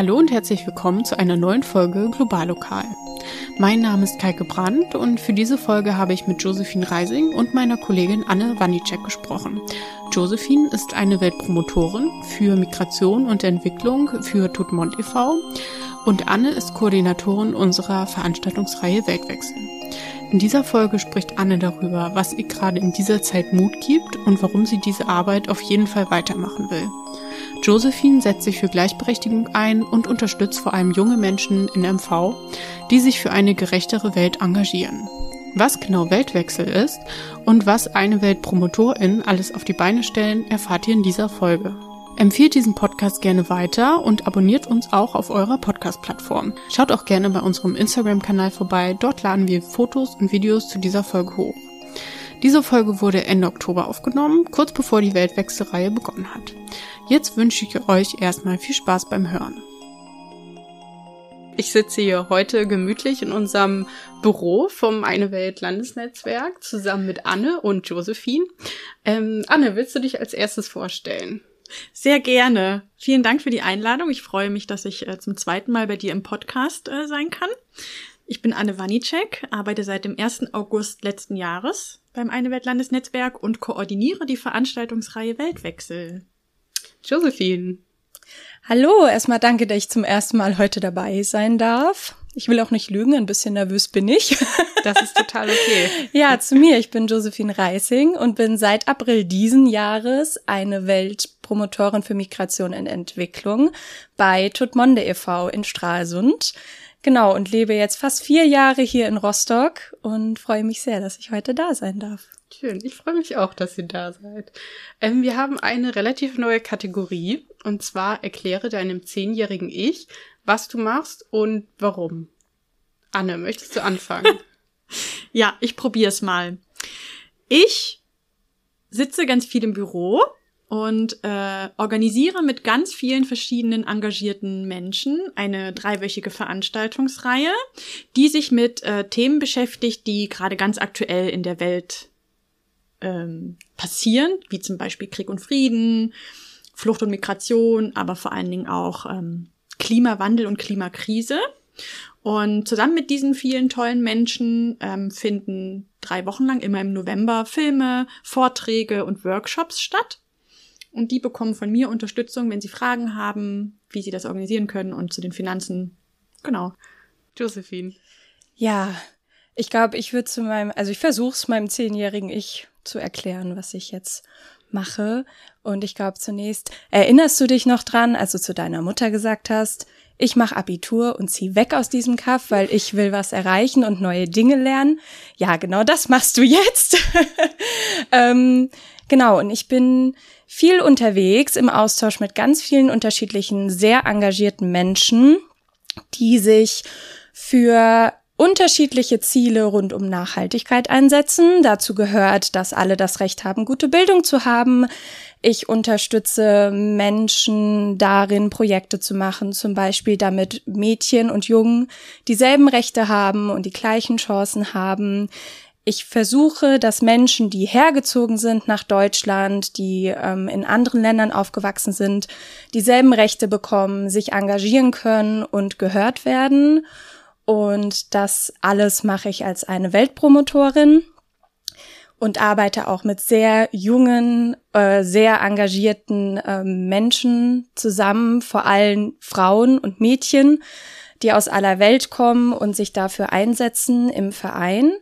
Hallo und herzlich willkommen zu einer neuen Folge Globallokal. Mein Name ist Kaike Brandt und für diese Folge habe ich mit Josephine Reising und meiner Kollegin Anne Wanicek gesprochen. Josephine ist eine Weltpromotorin für Migration und Entwicklung für Tutmont e.V. und Anne ist Koordinatorin unserer Veranstaltungsreihe Weltwechsel. In dieser Folge spricht Anne darüber, was ihr gerade in dieser Zeit Mut gibt und warum sie diese Arbeit auf jeden Fall weitermachen will. Josephine setzt sich für Gleichberechtigung ein und unterstützt vor allem junge Menschen in MV, die sich für eine gerechtere Welt engagieren. Was genau Weltwechsel ist und was eine Weltpromotorin alles auf die Beine stellen, erfahrt ihr in dieser Folge. Empfehlt diesen Podcast gerne weiter und abonniert uns auch auf eurer Podcast-Plattform. Schaut auch gerne bei unserem Instagram-Kanal vorbei, dort laden wir Fotos und Videos zu dieser Folge hoch. Diese Folge wurde Ende Oktober aufgenommen, kurz bevor die Weltwechselreihe begonnen hat. Jetzt wünsche ich euch erstmal viel Spaß beim Hören. Ich sitze hier heute gemütlich in unserem Büro vom Eine Welt Landesnetzwerk zusammen mit Anne und Josephine. Ähm, Anne, willst du dich als erstes vorstellen? Sehr gerne. Vielen Dank für die Einladung. Ich freue mich, dass ich äh, zum zweiten Mal bei dir im Podcast äh, sein kann. Ich bin Anne Wanicek, arbeite seit dem 1. August letzten Jahres beim Eine Welt Landesnetzwerk und koordiniere die Veranstaltungsreihe Weltwechsel. Josephine. Hallo, erstmal danke, dass ich zum ersten Mal heute dabei sein darf. Ich will auch nicht lügen, ein bisschen nervös bin ich. Das ist total okay. ja, zu mir. Ich bin Josephine Reising und bin seit April diesen Jahres eine Weltpromotorin für Migration und Entwicklung bei Tutmonde e.V. in Stralsund. Genau, und lebe jetzt fast vier Jahre hier in Rostock und freue mich sehr, dass ich heute da sein darf. Schön, ich freue mich auch, dass ihr da seid. Ähm, wir haben eine relativ neue Kategorie und zwar erkläre deinem zehnjährigen Ich, was du machst und warum. Anne, möchtest du anfangen? ja, ich probier's mal. Ich sitze ganz viel im Büro und äh, organisiere mit ganz vielen verschiedenen engagierten Menschen eine dreiwöchige Veranstaltungsreihe, die sich mit äh, Themen beschäftigt, die gerade ganz aktuell in der Welt ähm, passieren, wie zum Beispiel Krieg und Frieden, Flucht und Migration, aber vor allen Dingen auch ähm, Klimawandel und Klimakrise. Und zusammen mit diesen vielen tollen Menschen ähm, finden drei Wochen lang immer im November Filme, Vorträge und Workshops statt. Und die bekommen von mir Unterstützung, wenn sie Fragen haben, wie sie das organisieren können und zu den Finanzen. Genau. Josephine. Ja, ich glaube, ich würde zu meinem, also ich versuche es meinem zehnjährigen Ich zu erklären, was ich jetzt mache. Und ich glaube zunächst, erinnerst du dich noch dran, als du zu deiner Mutter gesagt hast, ich mache Abitur und zieh weg aus diesem Kaff, weil ich will was erreichen und neue Dinge lernen. Ja, genau das machst du jetzt. ähm, genau, und ich bin viel unterwegs im Austausch mit ganz vielen unterschiedlichen, sehr engagierten Menschen, die sich für unterschiedliche Ziele rund um Nachhaltigkeit einsetzen. Dazu gehört, dass alle das Recht haben, gute Bildung zu haben. Ich unterstütze Menschen darin, Projekte zu machen, zum Beispiel damit Mädchen und Jungen dieselben Rechte haben und die gleichen Chancen haben. Ich versuche, dass Menschen, die hergezogen sind nach Deutschland, die ähm, in anderen Ländern aufgewachsen sind, dieselben Rechte bekommen, sich engagieren können und gehört werden. Und das alles mache ich als eine Weltpromotorin und arbeite auch mit sehr jungen, äh, sehr engagierten äh, Menschen zusammen, vor allem Frauen und Mädchen, die aus aller Welt kommen und sich dafür einsetzen im Verein.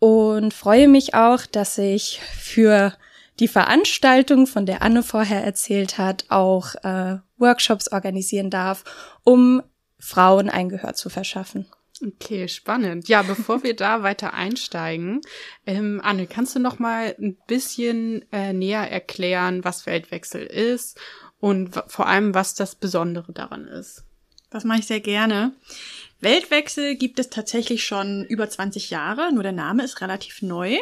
Und freue mich auch, dass ich für die Veranstaltung, von der Anne vorher erzählt hat, auch äh, Workshops organisieren darf, um Frauen ein Gehör zu verschaffen. Okay, spannend. Ja, bevor wir da weiter einsteigen, ähm, Anne, kannst du noch mal ein bisschen äh, näher erklären, was Weltwechsel ist und vor allem, was das Besondere daran ist? Das mache ich sehr gerne. Weltwechsel gibt es tatsächlich schon über 20 Jahre, nur der Name ist relativ neu.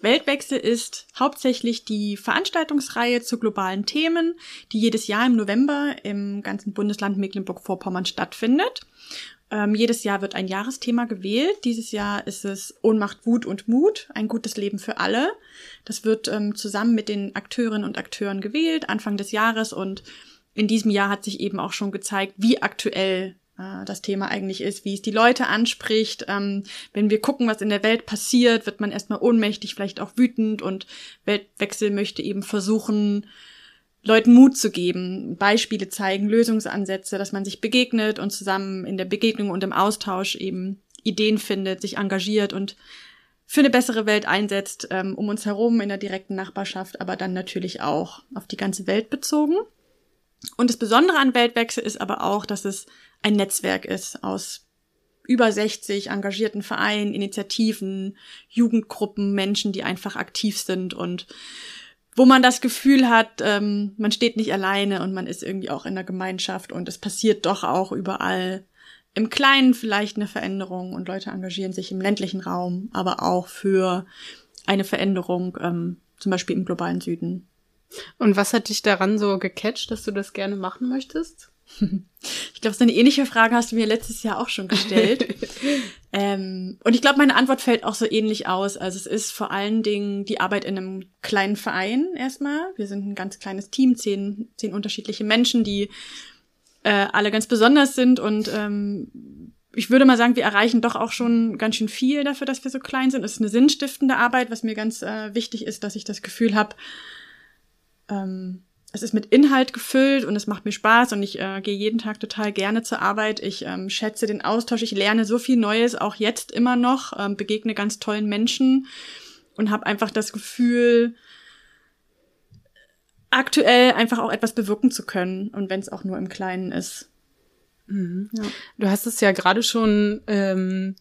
Weltwechsel ist hauptsächlich die Veranstaltungsreihe zu globalen Themen, die jedes Jahr im November im ganzen Bundesland Mecklenburg-Vorpommern stattfindet. Ähm, jedes Jahr wird ein Jahresthema gewählt. Dieses Jahr ist es Ohnmacht, Wut und Mut, ein gutes Leben für alle. Das wird ähm, zusammen mit den Akteurinnen und Akteuren gewählt, Anfang des Jahres und in diesem Jahr hat sich eben auch schon gezeigt, wie aktuell äh, das Thema eigentlich ist, wie es die Leute anspricht. Ähm, wenn wir gucken, was in der Welt passiert, wird man erstmal ohnmächtig, vielleicht auch wütend und Weltwechsel möchte eben versuchen, Leuten Mut zu geben, Beispiele zeigen, Lösungsansätze, dass man sich begegnet und zusammen in der Begegnung und im Austausch eben Ideen findet, sich engagiert und für eine bessere Welt einsetzt, ähm, um uns herum in der direkten Nachbarschaft, aber dann natürlich auch auf die ganze Welt bezogen. Und das Besondere an Weltwechsel ist aber auch, dass es ein Netzwerk ist aus über 60 engagierten Vereinen, Initiativen, Jugendgruppen, Menschen, die einfach aktiv sind und wo man das Gefühl hat, ähm, man steht nicht alleine und man ist irgendwie auch in der Gemeinschaft und es passiert doch auch überall im Kleinen vielleicht eine Veränderung und Leute engagieren sich im ländlichen Raum, aber auch für eine Veränderung, ähm, zum Beispiel im globalen Süden. Und was hat dich daran so gecatcht, dass du das gerne machen möchtest? Ich glaube, so eine ähnliche Frage hast du mir letztes Jahr auch schon gestellt. ähm, und ich glaube, meine Antwort fällt auch so ähnlich aus. Also es ist vor allen Dingen die Arbeit in einem kleinen Verein erstmal. Wir sind ein ganz kleines Team, zehn, zehn unterschiedliche Menschen, die äh, alle ganz besonders sind und ähm, ich würde mal sagen, wir erreichen doch auch schon ganz schön viel dafür, dass wir so klein sind. Es ist eine sinnstiftende Arbeit, was mir ganz äh, wichtig ist, dass ich das Gefühl habe, ähm, es ist mit Inhalt gefüllt und es macht mir Spaß und ich äh, gehe jeden Tag total gerne zur Arbeit. Ich ähm, schätze den Austausch, ich lerne so viel Neues, auch jetzt immer noch, ähm, begegne ganz tollen Menschen und habe einfach das Gefühl, aktuell einfach auch etwas bewirken zu können und wenn es auch nur im Kleinen ist. Mhm. Ja. Du hast es ja gerade schon ähm,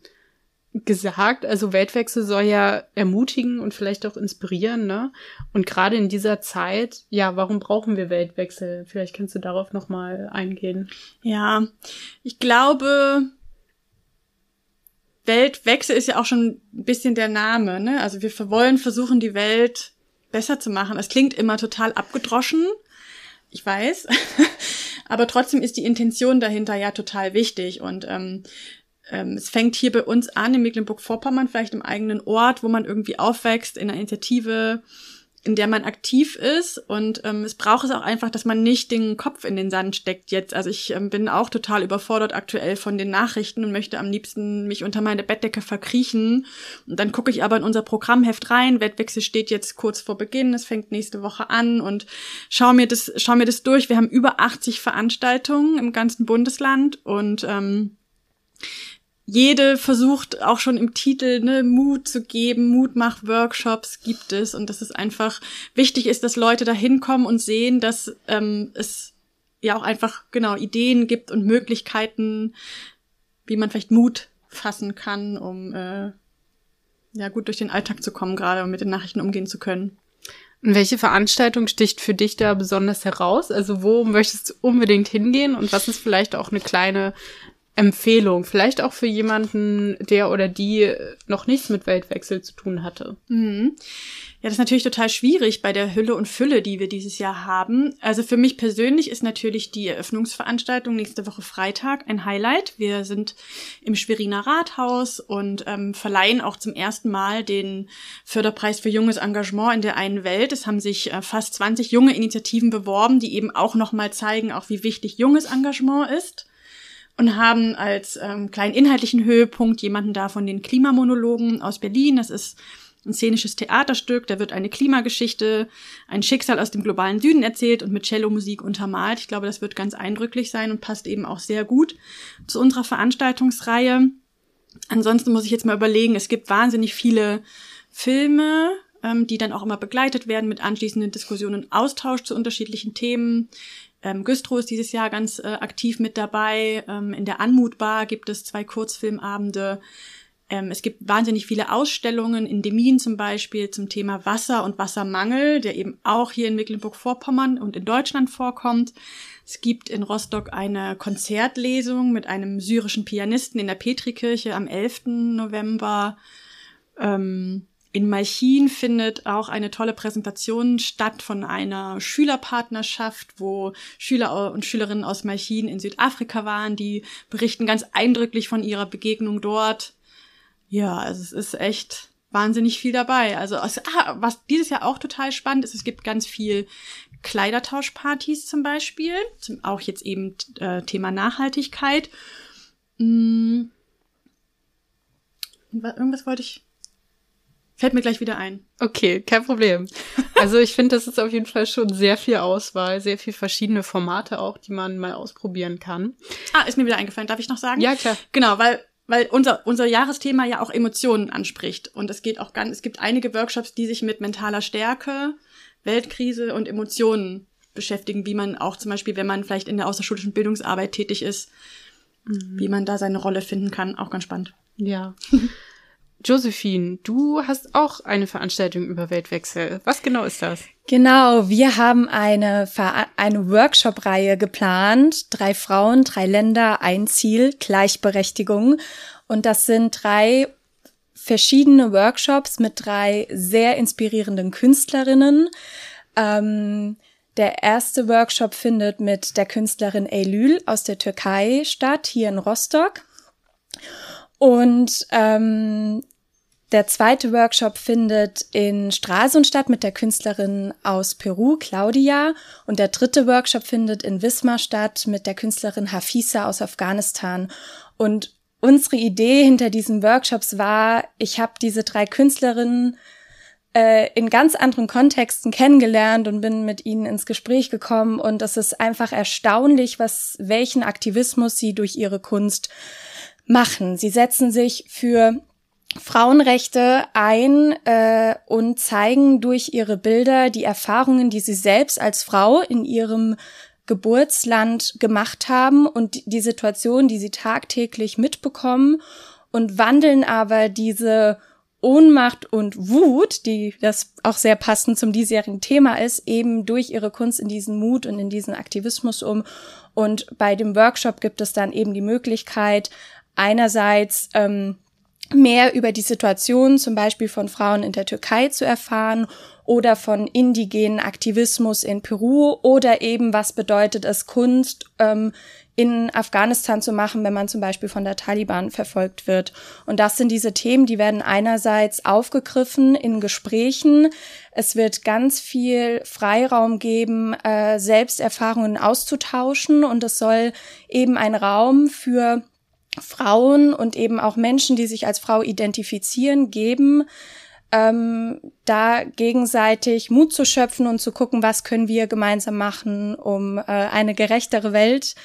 gesagt, also Weltwechsel soll ja ermutigen und vielleicht auch inspirieren, ne? Und gerade in dieser Zeit, ja, warum brauchen wir Weltwechsel? Vielleicht kannst du darauf noch mal eingehen. Ja, ich glaube, Weltwechsel ist ja auch schon ein bisschen der Name, ne? Also wir wollen versuchen, die Welt besser zu machen. Es klingt immer total abgedroschen, ich weiß, aber trotzdem ist die Intention dahinter ja total wichtig und ähm, ähm, es fängt hier bei uns an in Mecklenburg-Vorpommern, vielleicht im eigenen Ort, wo man irgendwie aufwächst, in einer Initiative, in der man aktiv ist. Und ähm, es braucht es auch einfach, dass man nicht den Kopf in den Sand steckt jetzt. Also ich ähm, bin auch total überfordert aktuell von den Nachrichten und möchte am liebsten mich unter meine Bettdecke verkriechen. Und dann gucke ich aber in unser Programmheft rein. Wettwechsel steht jetzt kurz vor Beginn. Es fängt nächste Woche an und schau mir das, schau mir das durch. Wir haben über 80 Veranstaltungen im ganzen Bundesland und ähm, jede versucht auch schon im Titel ne, Mut zu geben, Mutmach-Workshops gibt es und dass es einfach wichtig ist, dass Leute da hinkommen und sehen, dass ähm, es ja auch einfach genau Ideen gibt und Möglichkeiten, wie man vielleicht Mut fassen kann, um äh, ja gut durch den Alltag zu kommen, gerade um mit den Nachrichten umgehen zu können. Und welche Veranstaltung sticht für dich da besonders heraus? Also wo möchtest du unbedingt hingehen und was ist vielleicht auch eine kleine Empfehlung, vielleicht auch für jemanden, der oder die noch nichts mit Weltwechsel zu tun hatte. Mhm. Ja, das ist natürlich total schwierig bei der Hülle und Fülle, die wir dieses Jahr haben. Also für mich persönlich ist natürlich die Eröffnungsveranstaltung nächste Woche Freitag ein Highlight. Wir sind im Schweriner Rathaus und ähm, verleihen auch zum ersten Mal den Förderpreis für junges Engagement in der einen Welt. Es haben sich äh, fast 20 junge Initiativen beworben, die eben auch nochmal zeigen, auch wie wichtig junges Engagement ist und haben als ähm, kleinen inhaltlichen Höhepunkt jemanden da von den Klimamonologen aus Berlin. Das ist ein szenisches Theaterstück, da wird eine Klimageschichte, ein Schicksal aus dem globalen Süden erzählt und mit Cello-Musik untermalt. Ich glaube, das wird ganz eindrücklich sein und passt eben auch sehr gut zu unserer Veranstaltungsreihe. Ansonsten muss ich jetzt mal überlegen, es gibt wahnsinnig viele Filme, ähm, die dann auch immer begleitet werden mit anschließenden Diskussionen und Austausch zu unterschiedlichen Themen. Ähm, Güstrow ist dieses Jahr ganz äh, aktiv mit dabei. Ähm, in der Anmutbar gibt es zwei Kurzfilmabende. Ähm, es gibt wahnsinnig viele Ausstellungen in Demmin zum Beispiel zum Thema Wasser und Wassermangel, der eben auch hier in Mecklenburg-Vorpommern und in Deutschland vorkommt. Es gibt in Rostock eine Konzertlesung mit einem syrischen Pianisten in der Petrikirche am 11. November. Ähm, in Malchin findet auch eine tolle Präsentation statt von einer Schülerpartnerschaft, wo Schüler und Schülerinnen aus Malchin in Südafrika waren, die berichten ganz eindrücklich von ihrer Begegnung dort. Ja, also es ist echt wahnsinnig viel dabei. Also ah, was dieses Jahr auch total spannend ist, es gibt ganz viel Kleidertauschpartys zum Beispiel, zum, auch jetzt eben äh, Thema Nachhaltigkeit. Hm. Irgendwas wollte ich. Fällt mir gleich wieder ein. Okay, kein Problem. Also ich finde, das ist auf jeden Fall schon sehr viel Auswahl, sehr viel verschiedene Formate auch, die man mal ausprobieren kann. Ah, ist mir wieder eingefallen. Darf ich noch sagen? Ja, klar. Genau, weil weil unser, unser Jahresthema ja auch Emotionen anspricht. Und es geht auch ganz, es gibt einige Workshops, die sich mit mentaler Stärke, Weltkrise und Emotionen beschäftigen, wie man auch zum Beispiel, wenn man vielleicht in der außerschulischen Bildungsarbeit tätig ist, mhm. wie man da seine Rolle finden kann. Auch ganz spannend. Ja. Josephine, du hast auch eine Veranstaltung über Weltwechsel. Was genau ist das? Genau, wir haben eine, eine Workshop-Reihe geplant. Drei Frauen, drei Länder, ein Ziel, Gleichberechtigung. Und das sind drei verschiedene Workshops mit drei sehr inspirierenden Künstlerinnen. Ähm, der erste Workshop findet mit der Künstlerin Eylül aus der Türkei statt, hier in Rostock. Und ähm, der zweite Workshop findet in Stralsund statt mit der Künstlerin aus Peru, Claudia. Und der dritte Workshop findet in Wismar statt mit der Künstlerin Hafisa aus Afghanistan. Und unsere Idee hinter diesen Workshops war, ich habe diese drei Künstlerinnen äh, in ganz anderen Kontexten kennengelernt und bin mit ihnen ins Gespräch gekommen. Und es ist einfach erstaunlich, was welchen Aktivismus sie durch ihre Kunst machen. Sie setzen sich für Frauenrechte ein äh, und zeigen durch ihre Bilder die Erfahrungen, die sie selbst als Frau in ihrem Geburtsland gemacht haben und die Situation, die sie tagtäglich mitbekommen und wandeln aber diese Ohnmacht und Wut, die das auch sehr passend zum diesjährigen Thema ist, eben durch ihre Kunst in diesen Mut und in diesen Aktivismus um. Und bei dem Workshop gibt es dann eben die Möglichkeit, einerseits ähm, mehr über die Situation zum Beispiel von Frauen in der Türkei zu erfahren oder von indigenen Aktivismus in Peru oder eben was bedeutet es Kunst ähm, in Afghanistan zu machen, wenn man zum Beispiel von der Taliban verfolgt wird. Und das sind diese Themen, die werden einerseits aufgegriffen in Gesprächen. Es wird ganz viel Freiraum geben, äh, Selbsterfahrungen auszutauschen und es soll eben ein Raum für Frauen und eben auch Menschen, die sich als Frau identifizieren, geben, ähm, da gegenseitig Mut zu schöpfen und zu gucken, was können wir gemeinsam machen, um äh, eine gerechtere Welt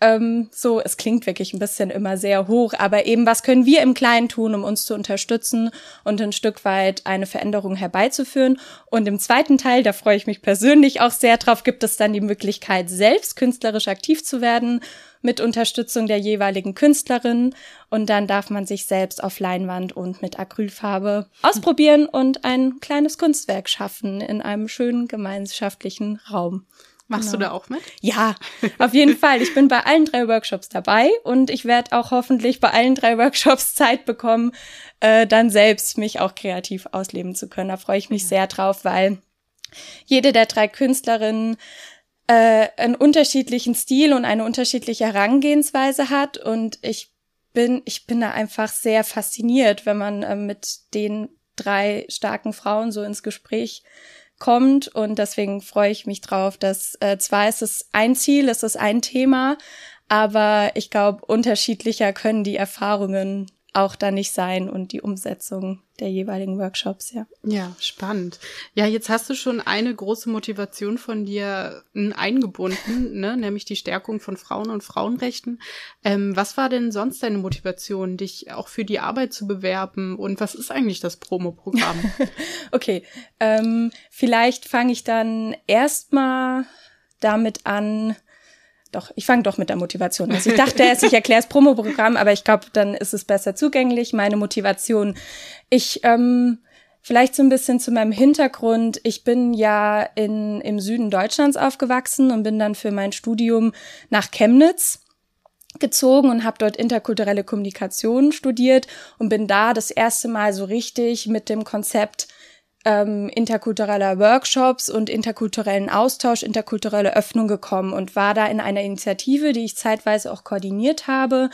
ähm, so, es klingt wirklich ein bisschen immer sehr hoch, aber eben, was können wir im Kleinen tun, um uns zu unterstützen und ein Stück weit eine Veränderung herbeizuführen? Und im zweiten Teil, da freue ich mich persönlich auch sehr drauf, gibt es dann die Möglichkeit, selbst künstlerisch aktiv zu werden mit Unterstützung der jeweiligen Künstlerin. Und dann darf man sich selbst auf Leinwand und mit Acrylfarbe ausprobieren und ein kleines Kunstwerk schaffen in einem schönen gemeinschaftlichen Raum. Machst genau. du da auch mit? Ja, auf jeden Fall. Ich bin bei allen drei Workshops dabei und ich werde auch hoffentlich bei allen drei Workshops Zeit bekommen, äh, dann selbst mich auch kreativ ausleben zu können. Da freue ich mich ja. sehr drauf, weil jede der drei Künstlerinnen äh, einen unterschiedlichen Stil und eine unterschiedliche Herangehensweise hat und ich bin ich bin da einfach sehr fasziniert, wenn man äh, mit den drei starken Frauen so ins Gespräch kommt. Und deswegen freue ich mich drauf, dass äh, zwar ist es ein Ziel, ist es ein Thema, aber ich glaube, unterschiedlicher können die Erfahrungen auch da nicht sein und die Umsetzung der jeweiligen Workshops, ja. Ja, spannend. Ja, jetzt hast du schon eine große Motivation von dir eingebunden, ne, nämlich die Stärkung von Frauen und Frauenrechten. Ähm, was war denn sonst deine Motivation, dich auch für die Arbeit zu bewerben und was ist eigentlich das Promo-Programm? okay, ähm, vielleicht fange ich dann erstmal damit an, doch, ich fange doch mit der Motivation an. Also ich dachte erst, ich erkläre das Promo-Programm, aber ich glaube, dann ist es besser zugänglich. Meine Motivation. Ich, ähm, vielleicht so ein bisschen zu meinem Hintergrund. Ich bin ja in, im Süden Deutschlands aufgewachsen und bin dann für mein Studium nach Chemnitz gezogen und habe dort interkulturelle Kommunikation studiert und bin da das erste Mal so richtig mit dem Konzept ähm, interkultureller Workshops und interkulturellen Austausch, interkulturelle Öffnung gekommen und war da in einer Initiative, die ich zeitweise auch koordiniert habe,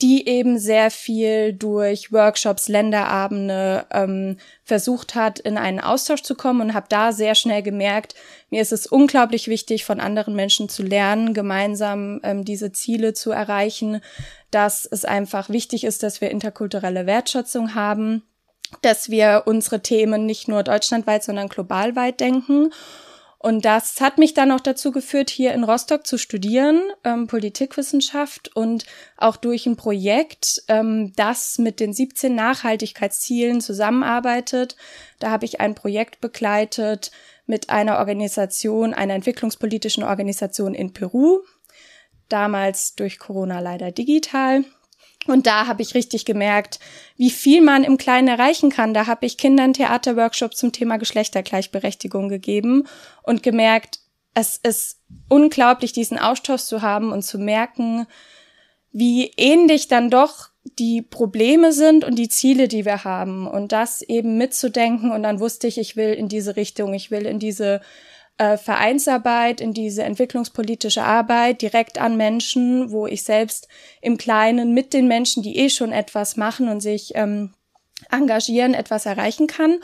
die eben sehr viel durch Workshops, Länderabende ähm, versucht hat, in einen Austausch zu kommen und habe da sehr schnell gemerkt, mir ist es unglaublich wichtig, von anderen Menschen zu lernen, gemeinsam ähm, diese Ziele zu erreichen, dass es einfach wichtig ist, dass wir interkulturelle Wertschätzung haben, dass wir unsere Themen nicht nur deutschlandweit, sondern globalweit denken und das hat mich dann auch dazu geführt, hier in Rostock zu studieren, ähm, Politikwissenschaft und auch durch ein Projekt, ähm, das mit den 17 Nachhaltigkeitszielen zusammenarbeitet. Da habe ich ein Projekt begleitet mit einer Organisation, einer entwicklungspolitischen Organisation in Peru, damals durch Corona leider digital. Und da habe ich richtig gemerkt, wie viel man im Kleinen erreichen kann. Da habe ich Kindern Theaterworkshops zum Thema Geschlechtergleichberechtigung gegeben und gemerkt, es ist unglaublich, diesen Austausch zu haben und zu merken, wie ähnlich dann doch die Probleme sind und die Ziele, die wir haben. Und das eben mitzudenken. Und dann wusste ich, ich will in diese Richtung, ich will in diese äh, Vereinsarbeit, in diese entwicklungspolitische Arbeit direkt an Menschen, wo ich selbst im Kleinen mit den Menschen, die eh schon etwas machen und sich ähm, engagieren, etwas erreichen kann.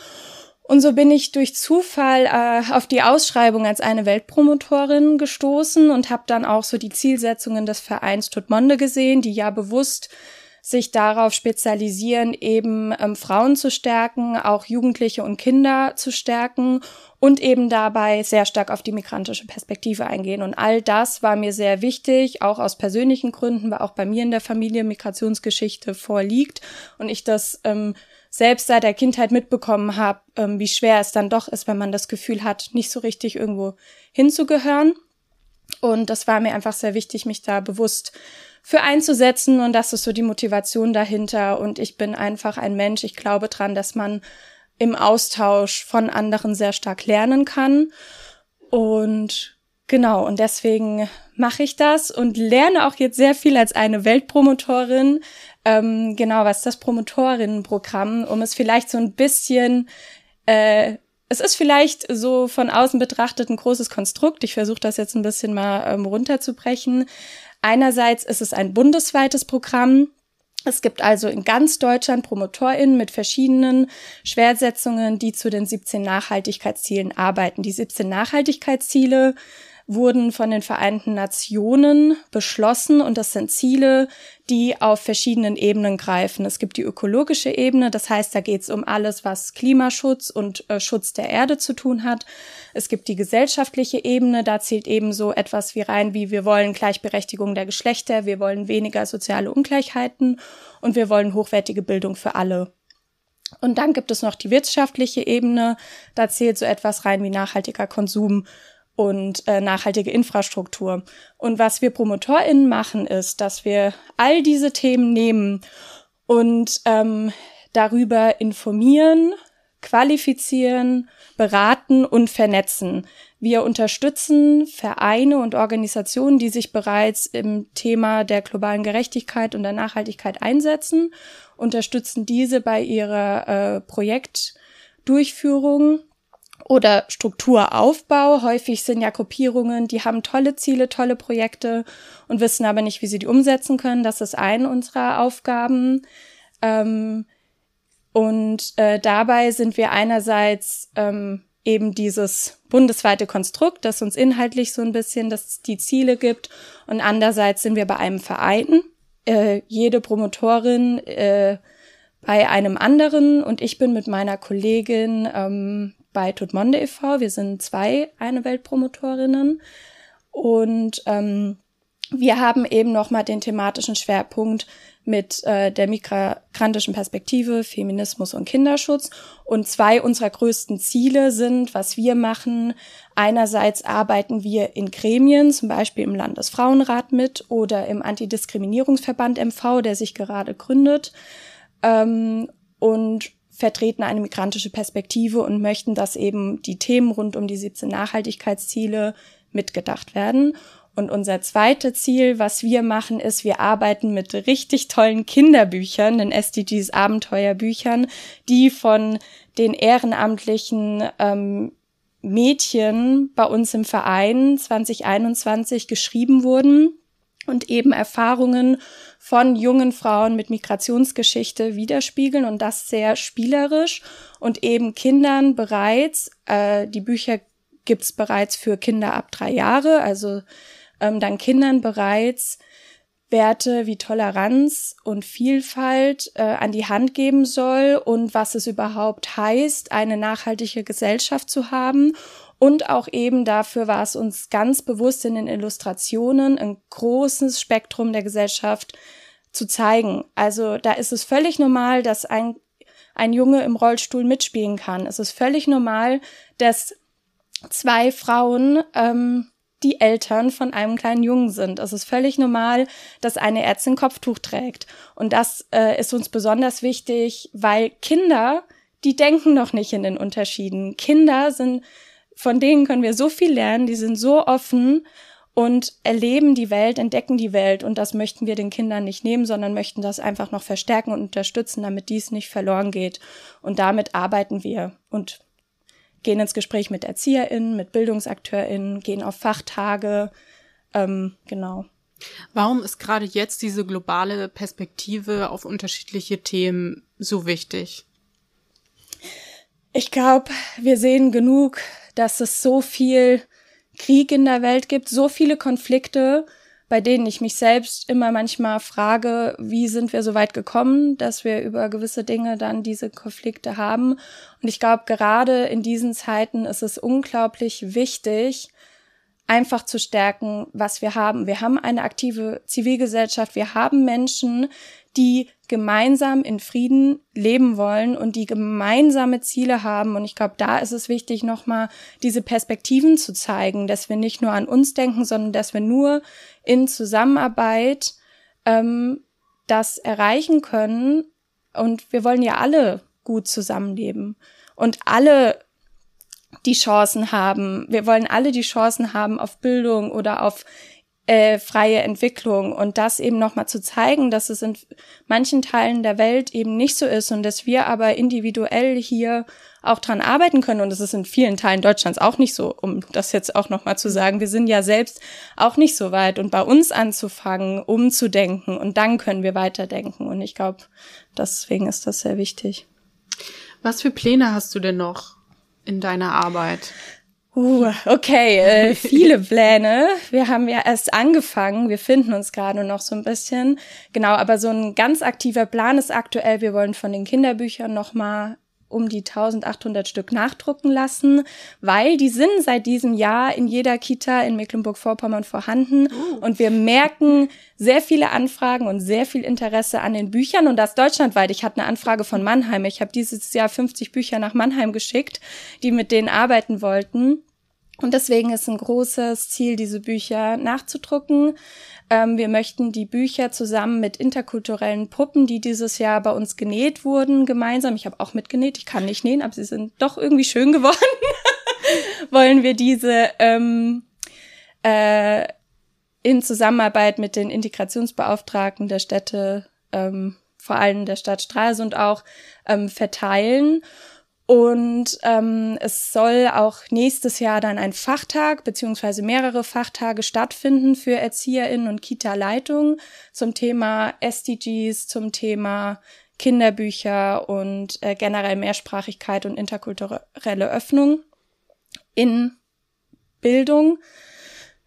Und so bin ich durch Zufall äh, auf die Ausschreibung als eine Weltpromotorin gestoßen und habe dann auch so die Zielsetzungen des Vereins Tutmonde gesehen, die ja bewusst sich darauf spezialisieren, eben ähm, Frauen zu stärken, auch Jugendliche und Kinder zu stärken und eben dabei sehr stark auf die migrantische Perspektive eingehen. Und all das war mir sehr wichtig, auch aus persönlichen Gründen, weil auch bei mir in der Familie Migrationsgeschichte vorliegt und ich das ähm, selbst seit der Kindheit mitbekommen habe, ähm, wie schwer es dann doch ist, wenn man das Gefühl hat, nicht so richtig irgendwo hinzugehören. Und das war mir einfach sehr wichtig, mich da bewusst für einzusetzen und das ist so die Motivation dahinter. Und ich bin einfach ein Mensch. Ich glaube dran, dass man im Austausch von anderen sehr stark lernen kann. Und genau, und deswegen mache ich das und lerne auch jetzt sehr viel als eine Weltpromotorin. Ähm, genau, was ist das Promotorinnenprogramm, um es vielleicht so ein bisschen äh, es ist vielleicht so von außen betrachtet ein großes Konstrukt. Ich versuche das jetzt ein bisschen mal ähm, runterzubrechen. Einerseits ist es ein bundesweites Programm, es gibt also in ganz Deutschland PromotorInnen mit verschiedenen Schwersetzungen, die zu den 17 Nachhaltigkeitszielen arbeiten. Die 17 Nachhaltigkeitsziele wurden von den Vereinten Nationen beschlossen und das sind Ziele, die auf verschiedenen Ebenen greifen. Es gibt die ökologische Ebene, das heißt, da geht es um alles, was Klimaschutz und äh, Schutz der Erde zu tun hat. Es gibt die gesellschaftliche Ebene, da zählt eben so etwas wie rein, wie wir wollen Gleichberechtigung der Geschlechter, wir wollen weniger soziale Ungleichheiten und wir wollen hochwertige Bildung für alle. Und dann gibt es noch die wirtschaftliche Ebene, da zählt so etwas rein wie nachhaltiger Konsum und äh, nachhaltige Infrastruktur. Und was wir PromotorInnen machen, ist, dass wir all diese Themen nehmen und ähm, darüber informieren, qualifizieren, beraten und vernetzen. Wir unterstützen Vereine und Organisationen, die sich bereits im Thema der globalen Gerechtigkeit und der Nachhaltigkeit einsetzen, unterstützen diese bei ihrer äh, Projektdurchführung oder Strukturaufbau. Häufig sind ja Gruppierungen, die haben tolle Ziele, tolle Projekte und wissen aber nicht, wie sie die umsetzen können. Das ist eine unserer Aufgaben. Ähm, und äh, dabei sind wir einerseits ähm, eben dieses bundesweite Konstrukt, das uns inhaltlich so ein bisschen das, die Ziele gibt. Und andererseits sind wir bei einem Verein, äh, jede Promotorin äh, bei einem anderen und ich bin mit meiner Kollegin ähm, bei Tutmonde e.V. Wir sind zwei eine Weltpromotorinnen und ähm, wir haben eben nochmal den thematischen Schwerpunkt mit äh, der migrantischen Perspektive, Feminismus und Kinderschutz. Und zwei unserer größten Ziele sind, was wir machen. Einerseits arbeiten wir in Gremien, zum Beispiel im Landesfrauenrat mit oder im Antidiskriminierungsverband MV, der sich gerade gründet. Ähm, und vertreten eine migrantische Perspektive und möchten, dass eben die Themen rund um die 17 Nachhaltigkeitsziele mitgedacht werden. Und unser zweites Ziel, was wir machen, ist, wir arbeiten mit richtig tollen Kinderbüchern, den SDGs Abenteuerbüchern, die von den ehrenamtlichen ähm, Mädchen bei uns im Verein 2021 geschrieben wurden und eben Erfahrungen von jungen Frauen mit Migrationsgeschichte widerspiegeln und das sehr spielerisch und eben Kindern bereits, äh, die Bücher gibt's bereits für Kinder ab drei Jahre, also ähm, dann Kindern bereits Werte wie Toleranz und Vielfalt äh, an die Hand geben soll und was es überhaupt heißt, eine nachhaltige Gesellschaft zu haben. Und auch eben dafür war es uns ganz bewusst in den Illustrationen ein großes Spektrum der Gesellschaft zu zeigen. Also da ist es völlig normal, dass ein, ein Junge im Rollstuhl mitspielen kann. Es ist völlig normal, dass zwei Frauen ähm, die Eltern von einem kleinen Jungen sind. Es ist völlig normal, dass eine Ärztin Kopftuch trägt. Und das äh, ist uns besonders wichtig, weil Kinder, die denken noch nicht in den Unterschieden. Kinder sind, von denen können wir so viel lernen, die sind so offen und erleben die Welt, entdecken die Welt. Und das möchten wir den Kindern nicht nehmen, sondern möchten das einfach noch verstärken und unterstützen, damit dies nicht verloren geht. Und damit arbeiten wir. Und gehen ins Gespräch mit ErzieherInnen, mit BildungsakteurInnen, gehen auf Fachtage, ähm, genau. Warum ist gerade jetzt diese globale Perspektive auf unterschiedliche Themen so wichtig? Ich glaube, wir sehen genug, dass es so viel Krieg in der Welt gibt, so viele Konflikte, bei denen ich mich selbst immer manchmal frage, wie sind wir so weit gekommen, dass wir über gewisse Dinge dann diese Konflikte haben. Und ich glaube, gerade in diesen Zeiten ist es unglaublich wichtig, einfach zu stärken, was wir haben. Wir haben eine aktive Zivilgesellschaft, wir haben Menschen, die gemeinsam in Frieden leben wollen und die gemeinsame Ziele haben. Und ich glaube, da ist es wichtig, nochmal diese Perspektiven zu zeigen, dass wir nicht nur an uns denken, sondern dass wir nur in Zusammenarbeit ähm, das erreichen können. Und wir wollen ja alle gut zusammenleben und alle die Chancen haben. Wir wollen alle die Chancen haben auf Bildung oder auf äh, freie Entwicklung und das eben nochmal zu zeigen, dass es in manchen Teilen der Welt eben nicht so ist und dass wir aber individuell hier auch dran arbeiten können und es ist in vielen Teilen Deutschlands auch nicht so, um das jetzt auch nochmal zu sagen. Wir sind ja selbst auch nicht so weit und bei uns anzufangen, umzudenken und dann können wir weiterdenken und ich glaube, deswegen ist das sehr wichtig. Was für Pläne hast du denn noch in deiner Arbeit? Uh, okay, äh, viele Pläne. Wir haben ja erst angefangen, wir finden uns gerade noch so ein bisschen. Genau, aber so ein ganz aktiver Plan ist aktuell, wir wollen von den Kinderbüchern nochmal um die 1800 Stück nachdrucken lassen, weil die sind seit diesem Jahr in jeder Kita in Mecklenburg-Vorpommern vorhanden oh. und wir merken sehr viele Anfragen und sehr viel Interesse an den Büchern und das deutschlandweit. Ich hatte eine Anfrage von Mannheim. Ich habe dieses Jahr 50 Bücher nach Mannheim geschickt, die mit denen arbeiten wollten. Und deswegen ist ein großes Ziel, diese Bücher nachzudrucken. Ähm, wir möchten die Bücher zusammen mit interkulturellen Puppen, die dieses Jahr bei uns genäht wurden, gemeinsam. Ich habe auch mitgenäht. Ich kann nicht nähen, aber sie sind doch irgendwie schön geworden. Wollen wir diese ähm, äh, in Zusammenarbeit mit den Integrationsbeauftragten der Städte, ähm, vor allem der Stadt Stralsund auch, ähm, verteilen. Und ähm, es soll auch nächstes Jahr dann ein Fachtag beziehungsweise mehrere Fachtage stattfinden für ErzieherInnen und Kita-Leitung zum Thema SDGs, zum Thema Kinderbücher und äh, generell Mehrsprachigkeit und interkulturelle Öffnung in Bildung.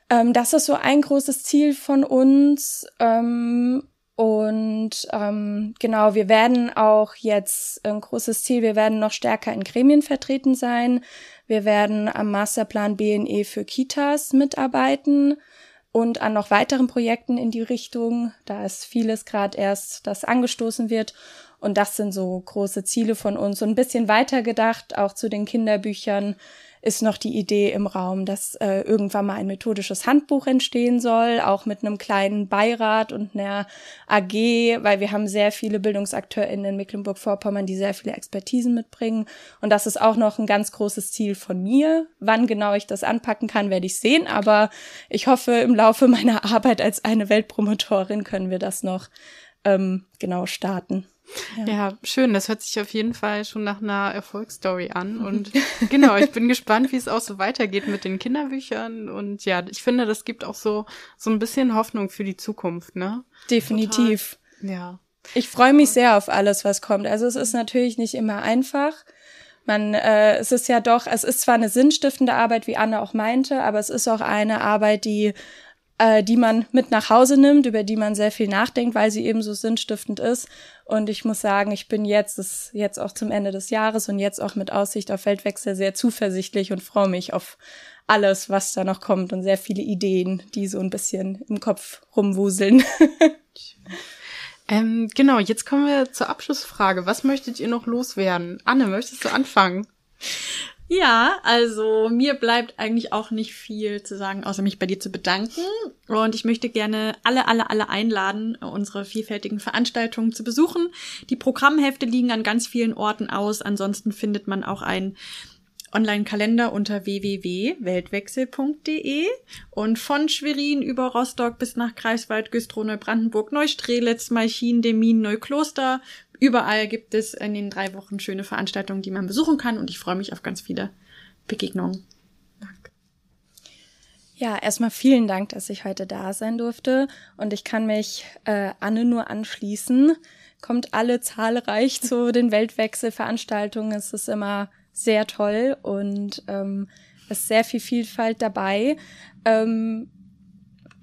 Ähm, das ist so ein großes Ziel von uns. Ähm, und ähm, genau, wir werden auch jetzt ein großes Ziel, wir werden noch stärker in Gremien vertreten sein. Wir werden am Masterplan BNE für Kitas mitarbeiten und an noch weiteren Projekten in die Richtung. Da ist vieles gerade erst, das angestoßen wird. Und das sind so große Ziele von uns. Und ein bisschen weiter gedacht, auch zu den Kinderbüchern ist noch die Idee im Raum, dass äh, irgendwann mal ein methodisches Handbuch entstehen soll, auch mit einem kleinen Beirat und einer AG, weil wir haben sehr viele BildungsakteurInnen in Mecklenburg-Vorpommern, die sehr viele Expertisen mitbringen. Und das ist auch noch ein ganz großes Ziel von mir. Wann genau ich das anpacken kann, werde ich sehen. Aber ich hoffe, im Laufe meiner Arbeit als eine Weltpromotorin können wir das noch ähm, genau starten. Ja. ja. schön. Das hört sich auf jeden Fall schon nach einer Erfolgsstory an. Und genau, ich bin gespannt, wie es auch so weitergeht mit den Kinderbüchern. Und ja, ich finde, das gibt auch so, so ein bisschen Hoffnung für die Zukunft, ne? Definitiv. Total. Ja. Ich freue mich sehr auf alles, was kommt. Also es ist natürlich nicht immer einfach, Man, äh, es ist ja doch, es ist zwar eine sinnstiftende Arbeit, wie Anne auch meinte, aber es ist auch eine Arbeit, die äh, die man mit nach Hause nimmt, über die man sehr viel nachdenkt, weil sie eben so sinnstiftend ist. Und ich muss sagen, ich bin jetzt, das jetzt auch zum Ende des Jahres und jetzt auch mit Aussicht auf Weltwechsel sehr zuversichtlich und freue mich auf alles, was da noch kommt und sehr viele Ideen, die so ein bisschen im Kopf rumwuseln. ähm, genau, jetzt kommen wir zur Abschlussfrage. Was möchtet ihr noch loswerden? Anne, möchtest du anfangen? Ja, also mir bleibt eigentlich auch nicht viel zu sagen, außer mich bei dir zu bedanken. Und ich möchte gerne alle, alle, alle einladen, unsere vielfältigen Veranstaltungen zu besuchen. Die Programmhefte liegen an ganz vielen Orten aus. Ansonsten findet man auch ein Online-Kalender unter www.weltwechsel.de und von Schwerin über Rostock bis nach Greifswald, Güstrow, Neubrandenburg, Neustrelitz, Malchin, Demin, Neukloster Überall gibt es in den drei Wochen schöne Veranstaltungen, die man besuchen kann und ich freue mich auf ganz viele Begegnungen. Danke. Ja, erstmal vielen Dank, dass ich heute da sein durfte und ich kann mich äh, Anne nur anschließen. Kommt alle zahlreich zu den Weltwechselveranstaltungen. Es ist immer sehr toll und ähm, es ist sehr viel Vielfalt dabei. Ähm,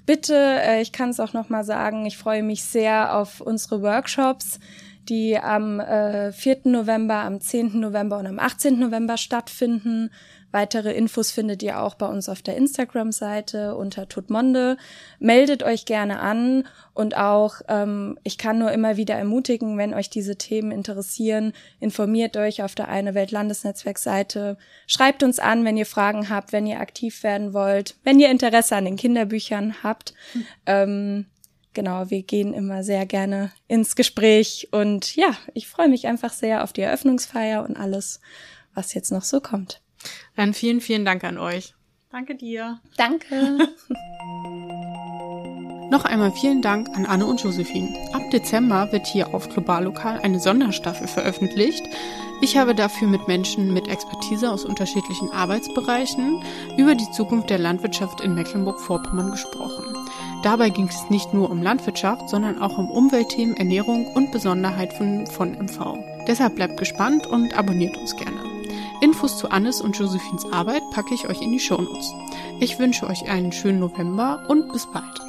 bitte, äh, ich kann es auch noch mal sagen, ich freue mich sehr auf unsere Workshops die am äh, 4. November, am 10. November und am 18. November stattfinden. Weitere Infos findet ihr auch bei uns auf der Instagram-Seite unter Tutmonde. Meldet euch gerne an und auch, ähm, ich kann nur immer wieder ermutigen, wenn euch diese Themen interessieren, informiert euch auf der Eine Welt Landesnetzwerk-Seite. Schreibt uns an, wenn ihr Fragen habt, wenn ihr aktiv werden wollt, wenn ihr Interesse an den Kinderbüchern habt. Mhm. Ähm, genau, wir gehen immer sehr gerne ins Gespräch und ja, ich freue mich einfach sehr auf die Eröffnungsfeier und alles, was jetzt noch so kommt. Dann vielen, vielen Dank an euch. Danke dir. Danke. Noch einmal vielen Dank an Anne und Josephine. Ab Dezember wird hier auf Globallokal eine Sonderstaffel veröffentlicht. Ich habe dafür mit Menschen mit Expertise aus unterschiedlichen Arbeitsbereichen über die Zukunft der Landwirtschaft in Mecklenburg-Vorpommern gesprochen. Dabei ging es nicht nur um Landwirtschaft, sondern auch um Umweltthemen, Ernährung und Besonderheiten von MV. Deshalb bleibt gespannt und abonniert uns gerne. Infos zu Annes und Josephines Arbeit packe ich euch in die Shownotes. Ich wünsche euch einen schönen November und bis bald.